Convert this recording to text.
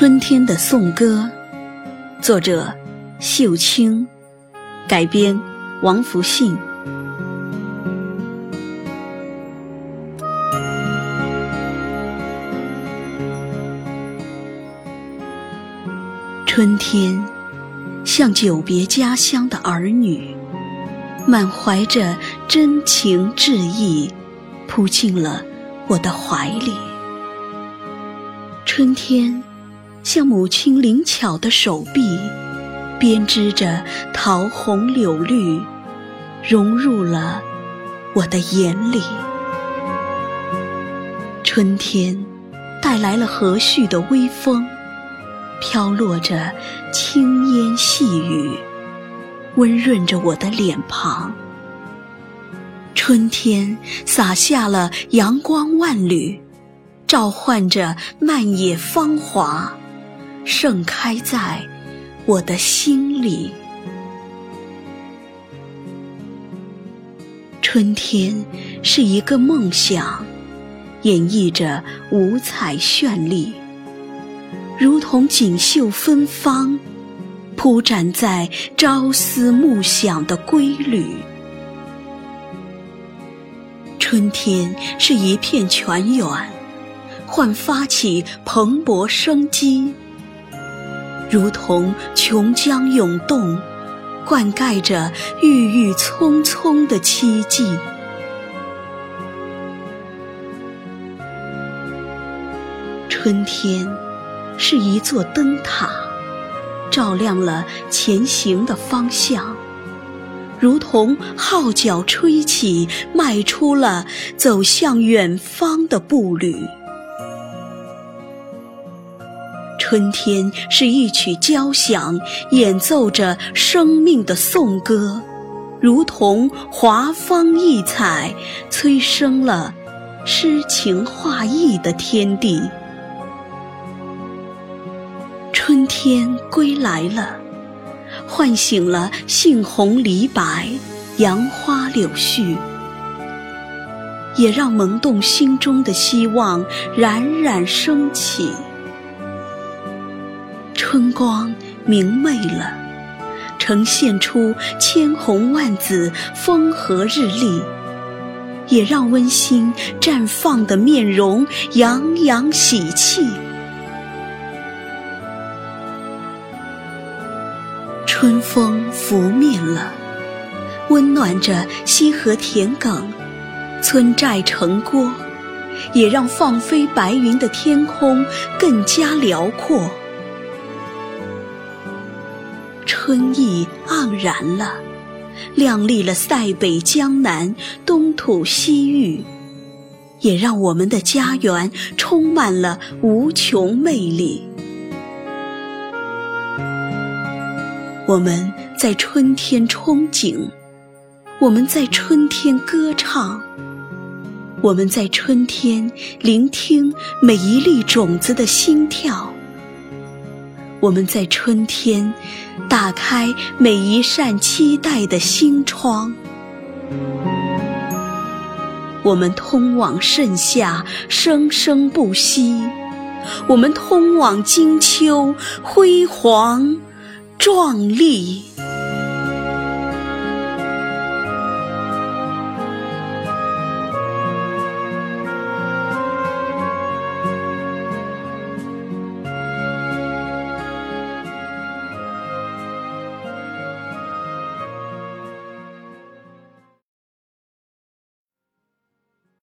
春天的颂歌，作者秀清，改编王福信。春天，像久别家乡的儿女，满怀着真情挚意，扑进了我的怀里。春天。像母亲灵巧的手臂，编织着桃红柳绿，融入了我的眼里。春天带来了和煦的微风，飘落着轻烟细雨，温润着我的脸庞。春天洒下了阳光万缕，召唤着漫野芳华。盛开在我的心里。春天是一个梦想，演绎着五彩绚丽，如同锦绣芬芳，铺展在朝思暮想的规律。春天是一片泉源，焕发起蓬勃生机。如同琼浆涌动，灌溉着郁郁葱葱的奇迹。春天是一座灯塔，照亮了前行的方向，如同号角吹起，迈出了走向远方的步履。春天是一曲交响，演奏着生命的颂歌，如同华芳异彩，催生了诗情画意的天地。春天归来了，唤醒了杏红梨白、杨花柳絮，也让萌动心中的希望冉冉升起。春光明媚了，呈现出千红万紫、风和日丽，也让温馨绽放的面容洋洋喜气。春风拂面了，温暖着西河田埂、村寨城郭，也让放飞白云的天空更加辽阔。春意盎然了，亮丽了塞北江南、东土西域，也让我们的家园充满了无穷魅力。我们在春天憧憬，我们在春天歌唱，我们在春天聆听每一粒种子的心跳。我们在春天打开每一扇期待的心窗，我们通往盛夏生生不息，我们通往金秋辉煌壮丽。